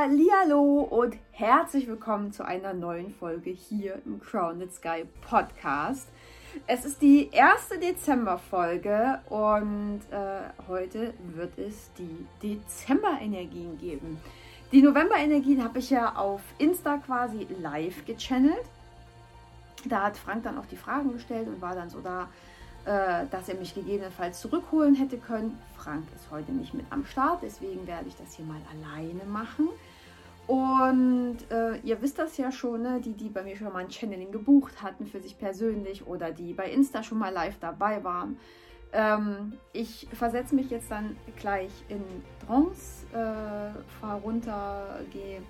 Hallihallo und herzlich willkommen zu einer neuen Folge hier im Crowned Sky Podcast. Es ist die erste Dezemberfolge und äh, heute wird es die Dezember-Energien geben. Die November-Energien habe ich ja auf Insta quasi live gechannelt. Da hat Frank dann auch die Fragen gestellt und war dann so da, äh, dass er mich gegebenenfalls zurückholen hätte können. Frank ist heute nicht mit am Start, deswegen werde ich das hier mal alleine machen. Und äh, ihr wisst das ja schon, ne? die, die bei mir schon mal ein Channeling gebucht hatten für sich persönlich oder die bei Insta schon mal live dabei waren. Ähm, ich versetze mich jetzt dann gleich in Trance, äh, fahre runter, gehe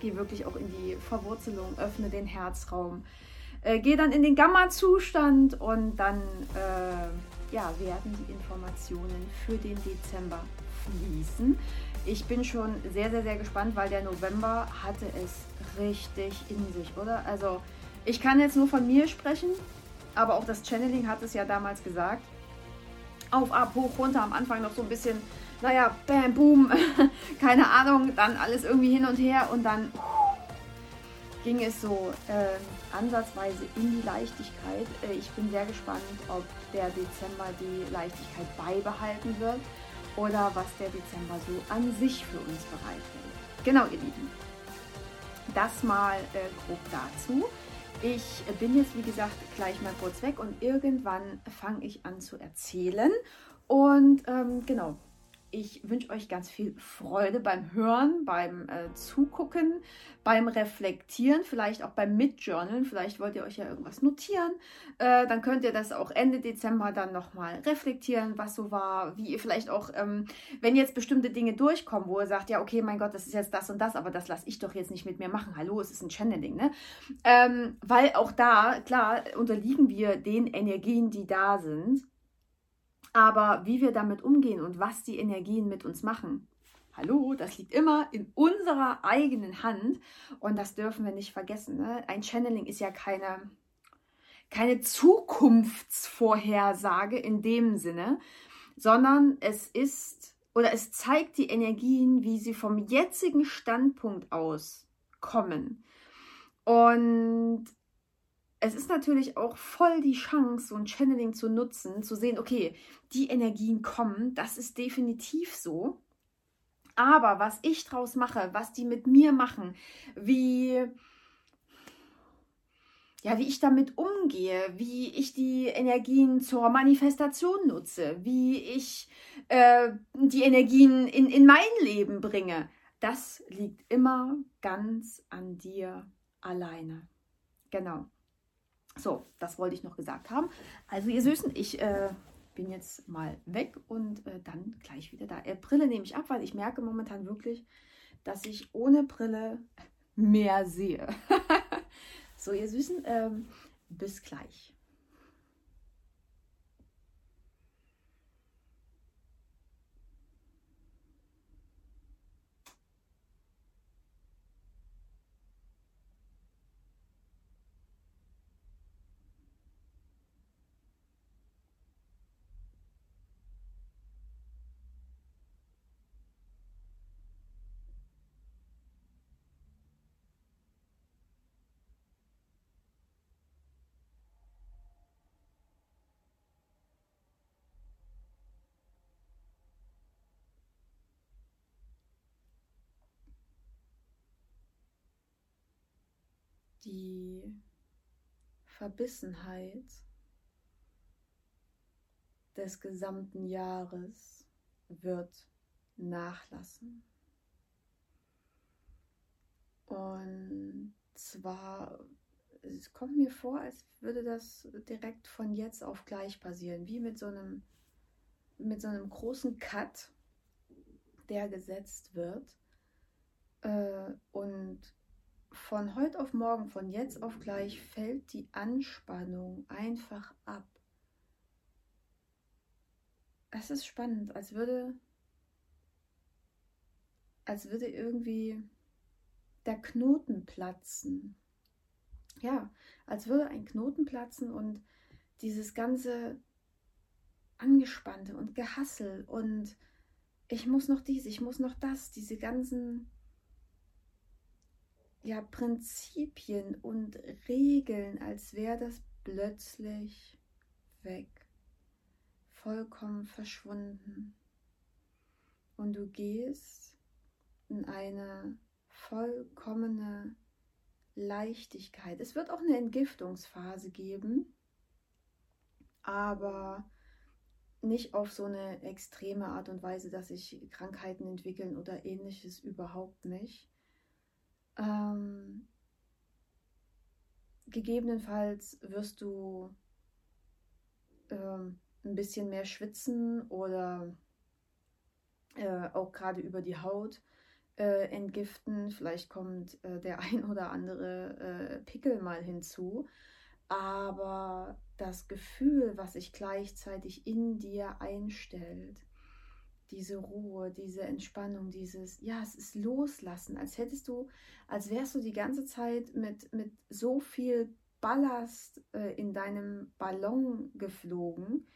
geh wirklich auch in die Verwurzelung, öffne den Herzraum, äh, gehe dann in den Gamma-Zustand und dann äh, ja, werden die Informationen für den Dezember fließen. Ich bin schon sehr, sehr, sehr gespannt, weil der November hatte es richtig in sich, oder? Also ich kann jetzt nur von mir sprechen, aber auch das Channeling hat es ja damals gesagt. Auf, ab, hoch, runter, am Anfang noch so ein bisschen, naja, bam, boom, keine Ahnung, dann alles irgendwie hin und her und dann ging es so äh, ansatzweise in die Leichtigkeit. Äh, ich bin sehr gespannt, ob der Dezember die Leichtigkeit beibehalten wird oder was der Dezember so an sich für uns bereithält. Genau, ihr Lieben. Das mal äh, grob dazu. Ich bin jetzt, wie gesagt, gleich mal kurz weg und irgendwann fange ich an zu erzählen. Und ähm, genau, ich wünsche euch ganz viel Freude beim Hören, beim äh, Zugucken, beim Reflektieren, vielleicht auch beim Mitjournalen. Vielleicht wollt ihr euch ja irgendwas notieren. Äh, dann könnt ihr das auch Ende Dezember dann nochmal reflektieren, was so war, wie ihr vielleicht auch, ähm, wenn jetzt bestimmte Dinge durchkommen, wo ihr sagt, ja, okay, mein Gott, das ist jetzt das und das, aber das lasse ich doch jetzt nicht mit mir machen. Hallo, es ist ein Channeling, ne? Ähm, weil auch da, klar, unterliegen wir den Energien, die da sind. Aber wie wir damit umgehen und was die Energien mit uns machen, hallo, das liegt immer in unserer eigenen Hand und das dürfen wir nicht vergessen. Ne? Ein Channeling ist ja keine, keine Zukunftsvorhersage in dem Sinne, sondern es ist oder es zeigt die Energien, wie sie vom jetzigen Standpunkt aus kommen. Und es ist natürlich auch voll die Chance, so ein Channeling zu nutzen, zu sehen, okay, die Energien kommen, das ist definitiv so. Aber was ich draus mache, was die mit mir machen, wie, ja, wie ich damit umgehe, wie ich die Energien zur Manifestation nutze, wie ich äh, die Energien in, in mein Leben bringe, das liegt immer ganz an dir alleine. Genau. So, das wollte ich noch gesagt haben. Also ihr Süßen, ich äh, bin jetzt mal weg und äh, dann gleich wieder da. Äh, Brille nehme ich ab, weil ich merke momentan wirklich, dass ich ohne Brille mehr sehe. so, ihr Süßen, ähm, bis gleich. Die Verbissenheit des gesamten Jahres wird nachlassen. Und zwar, es kommt mir vor, als würde das direkt von jetzt auf gleich passieren, wie mit so einem, mit so einem großen Cut, der gesetzt wird. Äh, und von heute auf morgen, von jetzt auf gleich fällt die Anspannung einfach ab. Es ist spannend, als würde, als würde irgendwie der Knoten platzen. Ja, als würde ein Knoten platzen und dieses ganze Angespannte und Gehassel und ich muss noch dies, ich muss noch das, diese ganzen ja, Prinzipien und Regeln, als wäre das plötzlich weg, vollkommen verschwunden. Und du gehst in eine vollkommene Leichtigkeit. Es wird auch eine Entgiftungsphase geben, aber nicht auf so eine extreme Art und Weise, dass sich Krankheiten entwickeln oder ähnliches überhaupt nicht. Ähm, gegebenenfalls wirst du ähm, ein bisschen mehr schwitzen oder äh, auch gerade über die Haut äh, entgiften. Vielleicht kommt äh, der ein oder andere äh, Pickel mal hinzu. Aber das Gefühl, was sich gleichzeitig in dir einstellt, diese Ruhe, diese Entspannung, dieses, ja, es ist Loslassen, als hättest du, als wärst du die ganze Zeit mit, mit so viel Ballast äh, in deinem Ballon geflogen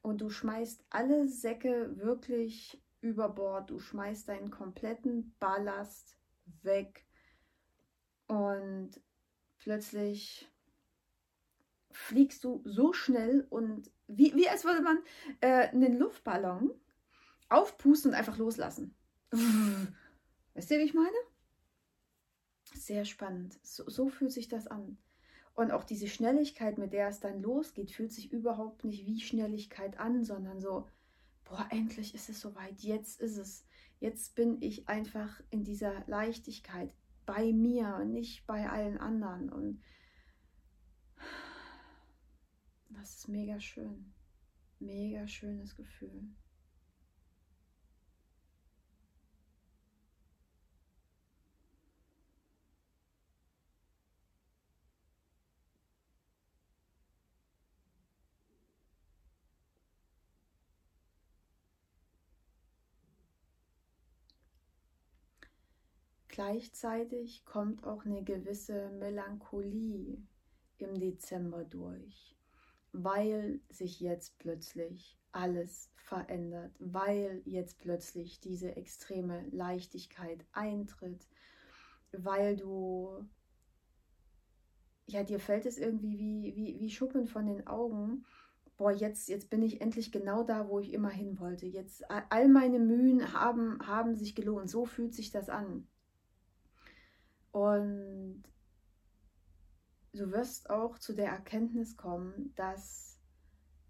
und du schmeißt alle Säcke wirklich über Bord, du schmeißt deinen kompletten Ballast weg und plötzlich fliegst du so schnell und wie, wie als würde man äh, einen Luftballon aufpusten und einfach loslassen. Weißt du, wie ich meine? Sehr spannend. So, so fühlt sich das an. Und auch diese Schnelligkeit, mit der es dann losgeht, fühlt sich überhaupt nicht wie Schnelligkeit an, sondern so, boah, endlich ist es soweit, jetzt ist es. Jetzt bin ich einfach in dieser Leichtigkeit bei mir, nicht bei allen anderen. Und das ist mega schön. Mega schönes Gefühl. Gleichzeitig kommt auch eine gewisse Melancholie im Dezember durch, weil sich jetzt plötzlich alles verändert, weil jetzt plötzlich diese extreme Leichtigkeit eintritt, weil du, ja, dir fällt es irgendwie wie, wie, wie Schuppen von den Augen, boah, jetzt, jetzt bin ich endlich genau da, wo ich immer hin wollte. Jetzt all meine Mühen haben, haben sich gelohnt. So fühlt sich das an. Und du wirst auch zu der Erkenntnis kommen, dass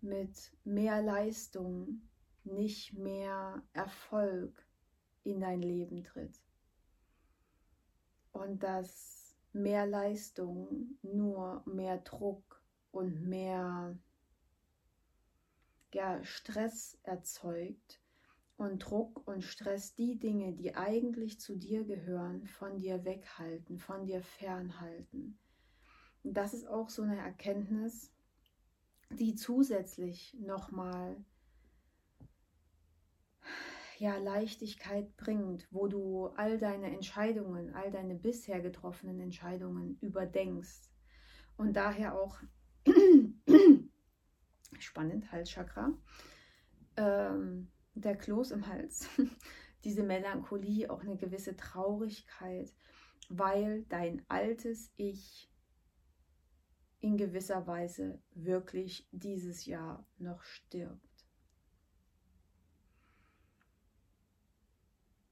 mit mehr Leistung nicht mehr Erfolg in dein Leben tritt. Und dass mehr Leistung nur mehr Druck und mehr ja, Stress erzeugt und Druck und Stress die Dinge, die eigentlich zu dir gehören, von dir weghalten, von dir fernhalten. Und das ist auch so eine Erkenntnis, die zusätzlich nochmal ja, Leichtigkeit bringt, wo du all deine Entscheidungen, all deine bisher getroffenen Entscheidungen überdenkst und daher auch spannend Halschakra ähm, der Kloß im Hals, diese Melancholie, auch eine gewisse Traurigkeit, weil dein altes Ich in gewisser Weise wirklich dieses Jahr noch stirbt.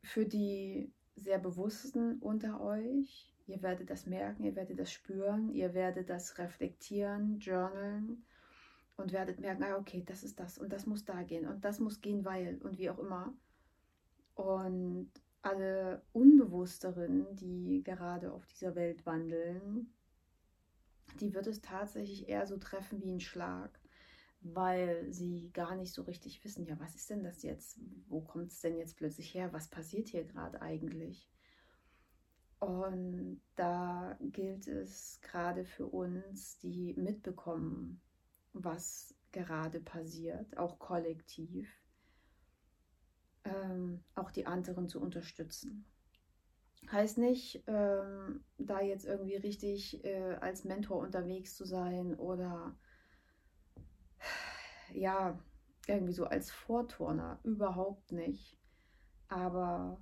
Für die sehr Bewussten unter euch, ihr werdet das merken, ihr werdet das spüren, ihr werdet das reflektieren, journalen und werdet merken, ah, okay, das ist das und das muss da gehen und das muss gehen, weil und wie auch immer. Und alle Unbewussteren, die gerade auf dieser Welt wandeln, die wird es tatsächlich eher so treffen wie ein Schlag, weil sie gar nicht so richtig wissen, ja, was ist denn das jetzt? Wo kommt es denn jetzt plötzlich her? Was passiert hier gerade eigentlich? Und da gilt es gerade für uns, die mitbekommen, was gerade passiert, auch kollektiv, ähm, auch die anderen zu unterstützen. Heißt nicht, ähm, da jetzt irgendwie richtig äh, als Mentor unterwegs zu sein oder ja, irgendwie so als Vorturner, überhaupt nicht. Aber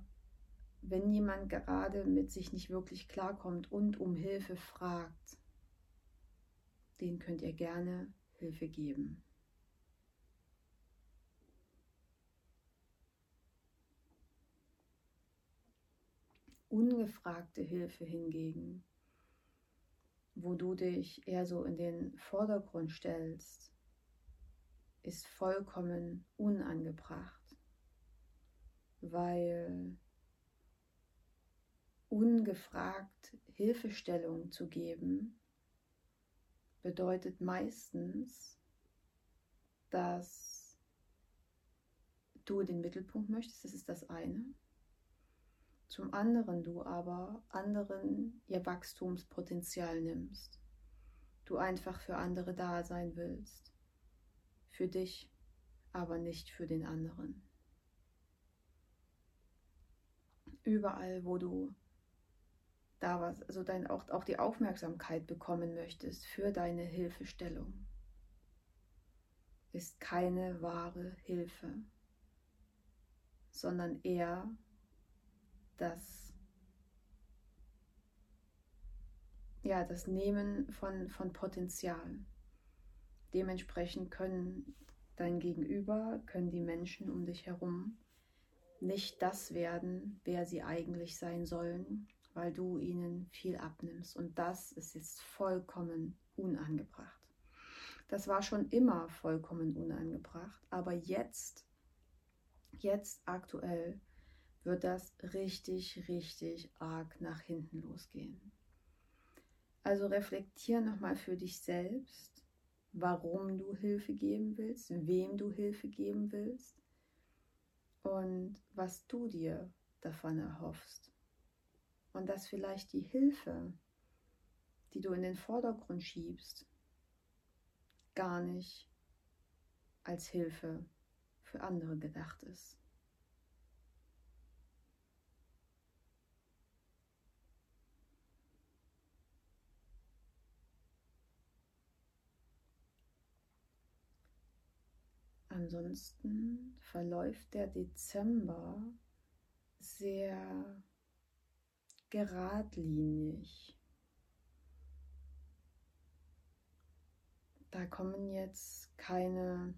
wenn jemand gerade mit sich nicht wirklich klarkommt und um Hilfe fragt, den könnt ihr gerne Hilfe geben. Ungefragte Hilfe hingegen, wo du dich eher so in den Vordergrund stellst, ist vollkommen unangebracht, weil ungefragt Hilfestellung zu geben, bedeutet meistens, dass du den Mittelpunkt möchtest, das ist das eine. Zum anderen du aber anderen ihr Wachstumspotenzial nimmst. Du einfach für andere da sein willst. Für dich, aber nicht für den anderen. Überall, wo du da was, also dein, auch, auch die Aufmerksamkeit bekommen möchtest für deine Hilfestellung, ist keine wahre Hilfe, sondern eher das, ja, das Nehmen von, von Potenzial. Dementsprechend können dein Gegenüber, können die Menschen um dich herum nicht das werden, wer sie eigentlich sein sollen, weil du ihnen viel abnimmst. Und das ist jetzt vollkommen unangebracht. Das war schon immer vollkommen unangebracht, aber jetzt, jetzt aktuell, wird das richtig, richtig arg nach hinten losgehen. Also reflektier nochmal für dich selbst, warum du Hilfe geben willst, wem du Hilfe geben willst und was du dir davon erhoffst und dass vielleicht die Hilfe, die du in den Vordergrund schiebst, gar nicht als Hilfe für andere gedacht ist. Ansonsten verläuft der Dezember sehr geradlinig. Da kommen jetzt keine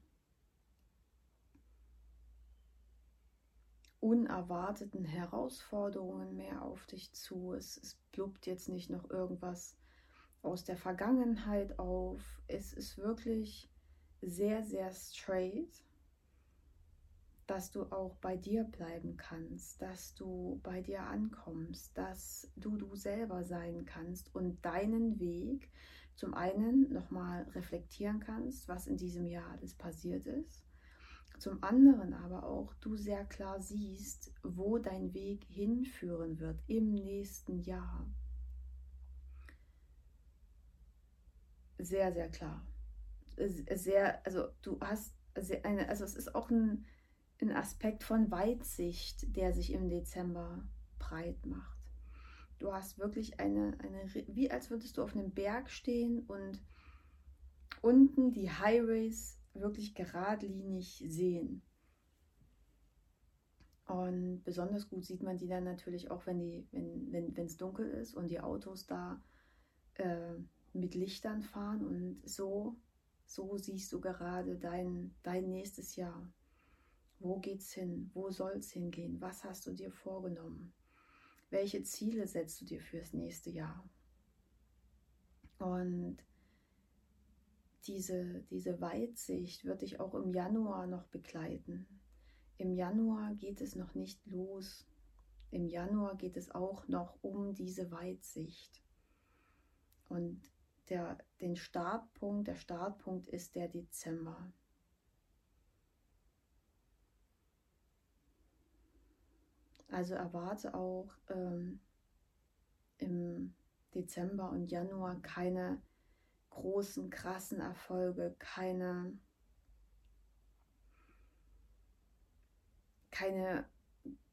unerwarteten Herausforderungen mehr auf dich zu. Es, es pluppt jetzt nicht noch irgendwas aus der Vergangenheit auf. Es ist wirklich sehr, sehr straight dass du auch bei dir bleiben kannst, dass du bei dir ankommst, dass du du selber sein kannst und deinen Weg zum einen nochmal reflektieren kannst, was in diesem Jahr alles passiert ist, zum anderen aber auch du sehr klar siehst, wo dein Weg hinführen wird im nächsten Jahr. Sehr, sehr klar. Sehr, also du hast eine, also es ist auch ein ein Aspekt von Weitsicht, der sich im Dezember breit macht. Du hast wirklich eine, eine, wie als würdest du auf einem Berg stehen und unten die Highways wirklich geradlinig sehen. Und besonders gut sieht man die dann natürlich auch, wenn die, wenn, wenn, es dunkel ist und die Autos da äh, mit Lichtern fahren. Und so, so siehst du gerade dein, dein nächstes Jahr. Wo geht's hin? Wo soll's hingehen? Was hast du dir vorgenommen? Welche Ziele setzt du dir fürs nächste Jahr? Und diese, diese Weitsicht wird dich auch im Januar noch begleiten. Im Januar geht es noch nicht los. Im Januar geht es auch noch um diese Weitsicht. Und der, den Startpunkt, der Startpunkt ist der Dezember. Also erwarte auch ähm, im Dezember und Januar keine großen, krassen Erfolge, keine, keine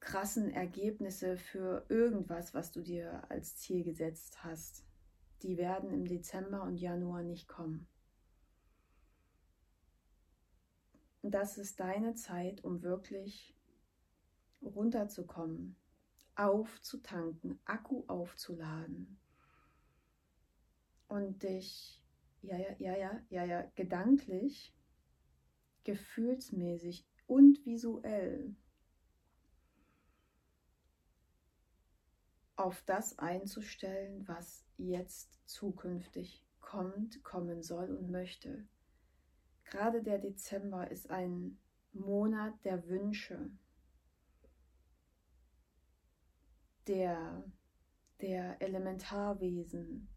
krassen Ergebnisse für irgendwas, was du dir als Ziel gesetzt hast. Die werden im Dezember und Januar nicht kommen. Das ist deine Zeit, um wirklich runterzukommen, aufzutanken, Akku aufzuladen und dich, ja, ja, ja, ja, ja, ja, gedanklich, gefühlsmäßig und visuell auf das einzustellen, was jetzt zukünftig kommt, kommen soll und möchte. Gerade der Dezember ist ein Monat der Wünsche, der, der Elementarwesen,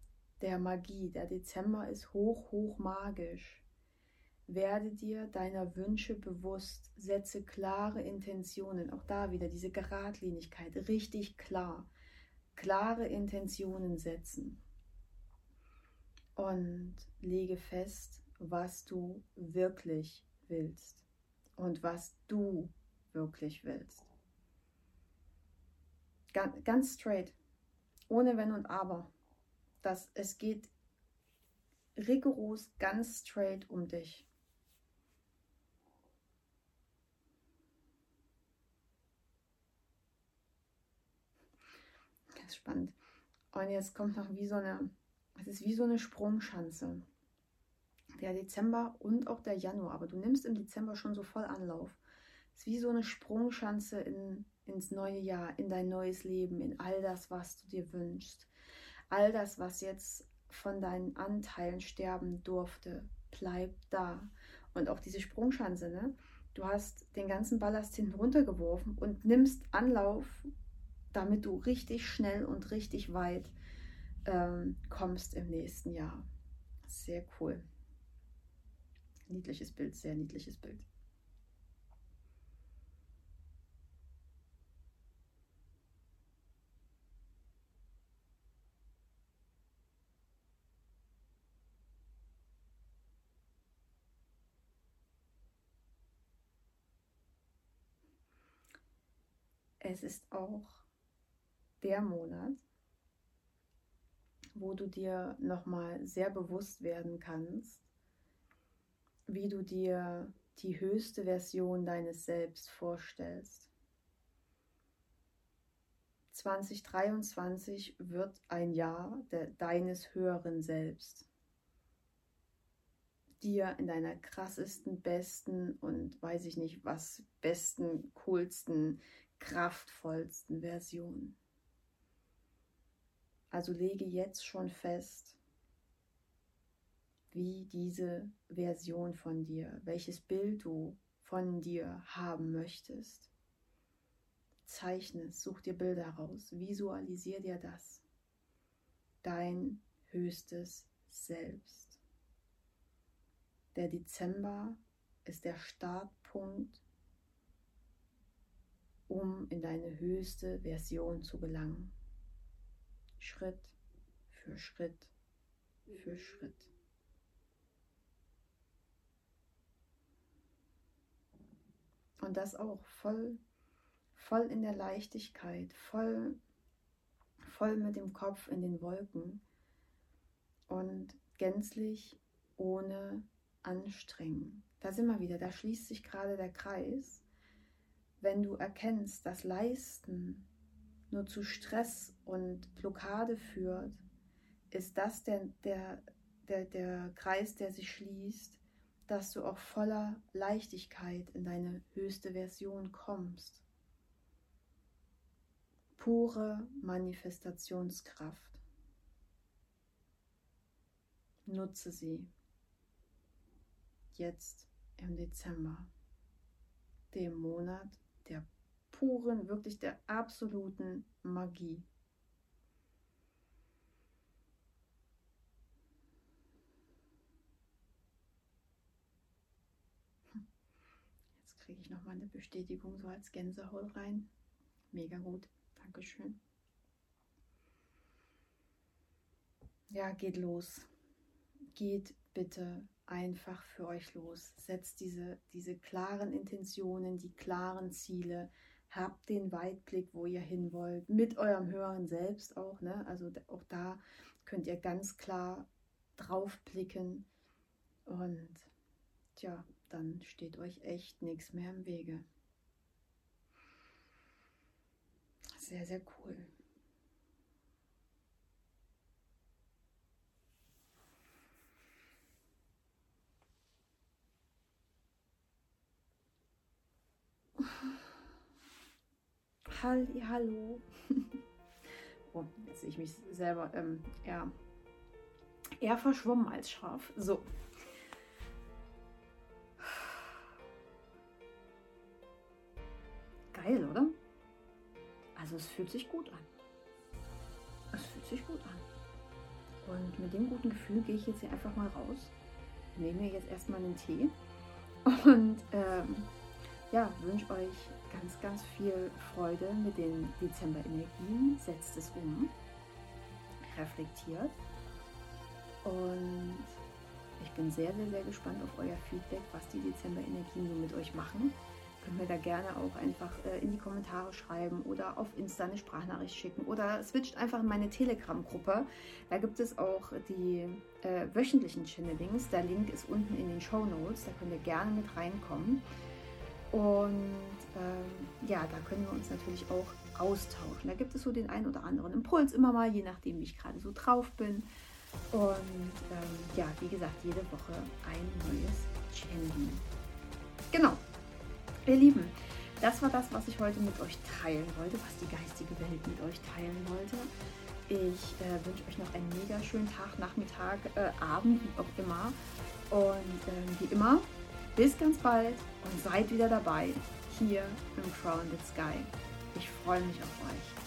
der Magie. Der Dezember ist hoch, hoch magisch. Werde dir deiner Wünsche bewusst, setze klare Intentionen, auch da wieder diese Geradlinigkeit, richtig klar, klare Intentionen setzen und lege fest, was du wirklich willst und was du wirklich willst. Ganz, straight, ohne Wenn und Aber. Das, es geht rigoros ganz straight um dich. Ganz spannend. Und jetzt kommt noch wie so eine, es ist wie so eine Sprungschanze. Der Dezember und auch der Januar, aber du nimmst im Dezember schon so voll Anlauf. Ist wie so eine Sprungschanze in, ins neue Jahr, in dein neues Leben, in all das, was du dir wünschst. All das, was jetzt von deinen Anteilen sterben durfte, bleibt da. Und auch diese Sprungschanze, ne? Du hast den ganzen Ballast hinten runtergeworfen und nimmst Anlauf, damit du richtig schnell und richtig weit ähm, kommst im nächsten Jahr. Sehr cool. Niedliches Bild, sehr niedliches Bild. Es ist auch der Monat, wo du dir nochmal sehr bewusst werden kannst, wie du dir die höchste Version deines Selbst vorstellst. 2023 wird ein Jahr de deines höheren Selbst. Dir in deiner krassesten, besten und weiß ich nicht was, besten, coolsten, kraftvollsten Version. Also lege jetzt schon fest, wie diese Version von dir, welches Bild du von dir haben möchtest. Zeichne es, such dir Bilder raus, visualisier dir das. Dein höchstes Selbst. Der Dezember ist der Startpunkt um in deine höchste Version zu gelangen. Schritt für Schritt für Schritt. Und das auch voll, voll in der Leichtigkeit, voll, voll mit dem Kopf in den Wolken und gänzlich ohne Anstrengen. Da sind wir wieder, da schließt sich gerade der Kreis wenn du erkennst, dass Leisten nur zu Stress und Blockade führt, ist das der, der, der, der Kreis, der sich schließt, dass du auch voller Leichtigkeit in deine höchste Version kommst. Pure Manifestationskraft. Nutze sie jetzt im Dezember, dem Monat der puren, wirklich der absoluten Magie. Jetzt kriege ich noch mal eine Bestätigung so als Gänsehaut rein. Mega gut. Dankeschön. Ja, geht los. Geht bitte einfach für euch los. Setzt diese, diese klaren Intentionen, die klaren Ziele. Habt den Weitblick, wo ihr hin wollt, mit eurem höheren Selbst auch. Ne? Also auch da könnt ihr ganz klar drauf blicken. Und ja, dann steht euch echt nichts mehr im Wege. Sehr, sehr cool. Halli, hallo. oh, jetzt sehe ich mich selber ähm, eher, eher verschwommen als scharf. So. Geil, oder? Also es fühlt sich gut an. Es fühlt sich gut an. Und mit dem guten Gefühl gehe ich jetzt hier einfach mal raus. Nehme mir jetzt erstmal einen Tee und ähm, ja, wünsche euch ganz, ganz viel Freude mit den Dezember-Energien. Setzt es um, reflektiert und ich bin sehr, sehr, sehr gespannt auf euer Feedback, was die Dezember-Energien so mit euch machen. Könnt mir da gerne auch einfach äh, in die Kommentare schreiben oder auf Insta eine Sprachnachricht schicken oder switcht einfach in meine Telegram-Gruppe. Da gibt es auch die äh, wöchentlichen Channelings. Der Link ist unten in den Show Notes. Da könnt ihr gerne mit reinkommen. Und ähm, ja, da können wir uns natürlich auch austauschen. Da gibt es so den einen oder anderen Impuls immer mal, je nachdem, wie ich gerade so drauf bin. Und ähm, ja, wie gesagt, jede Woche ein neues Channeling. Genau. Ihr Lieben, das war das, was ich heute mit euch teilen wollte, was die geistige Welt mit euch teilen wollte. Ich äh, wünsche euch noch einen mega schönen Tag, Nachmittag, äh, Abend, wie auch immer. Und äh, wie immer, bis ganz bald und seid wieder dabei hier im Crowned Sky. Ich freue mich auf euch.